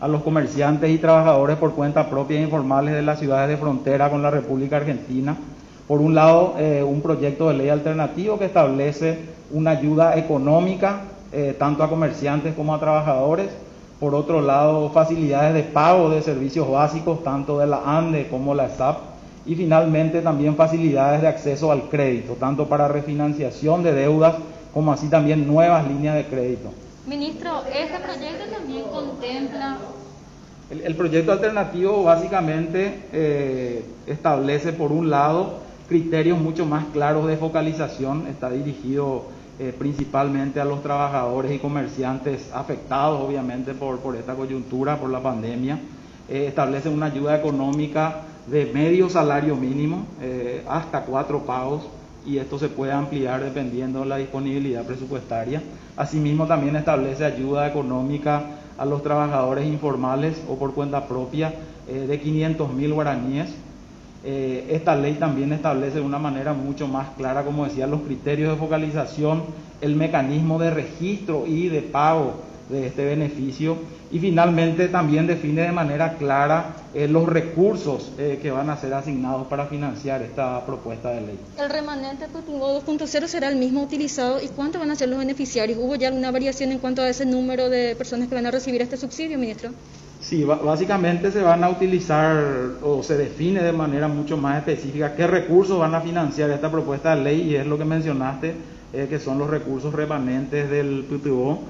a los comerciantes y trabajadores por cuenta propia e informales de las ciudades de frontera con la República Argentina. Por un lado, eh, un proyecto de ley alternativo que establece una ayuda económica eh, tanto a comerciantes como a trabajadores. Por otro lado, facilidades de pago de servicios básicos tanto de la ANDE como la SAP. Y finalmente también facilidades de acceso al crédito, tanto para refinanciación de deudas como así también nuevas líneas de crédito. Ministro, ¿este proyecto también El, proyecto alternativo básicamente eh, establece, por un lado, criterios mucho más claros de focalización, está dirigido eh, principalmente a los trabajadores y comerciantes afectados, obviamente, por, por esta coyuntura, por la pandemia. Eh, establece una ayuda económica de medio salario mínimo, hasta cuatro pagos y esto se puede ampliar dependiendo de la disponibilidad presupuestaria. Asimismo, también establece ayuda económica a los trabajadores informales o por cuenta propia eh, de 500 mil guaraníes. Eh, esta ley también establece de una manera mucho más clara, como decía, los criterios de focalización, el mecanismo de registro y de pago de este beneficio y finalmente también define de manera clara eh, los recursos eh, que van a ser asignados para financiar esta propuesta de ley. ¿El remanente 2.0 será el mismo utilizado y cuántos van a ser los beneficiarios? ¿Hubo ya alguna variación en cuanto a ese número de personas que van a recibir este subsidio, ministro? Sí, básicamente se van a utilizar o se define de manera mucho más específica qué recursos van a financiar esta propuesta de ley y es lo que mencionaste, eh, que son los recursos remanentes del PTO.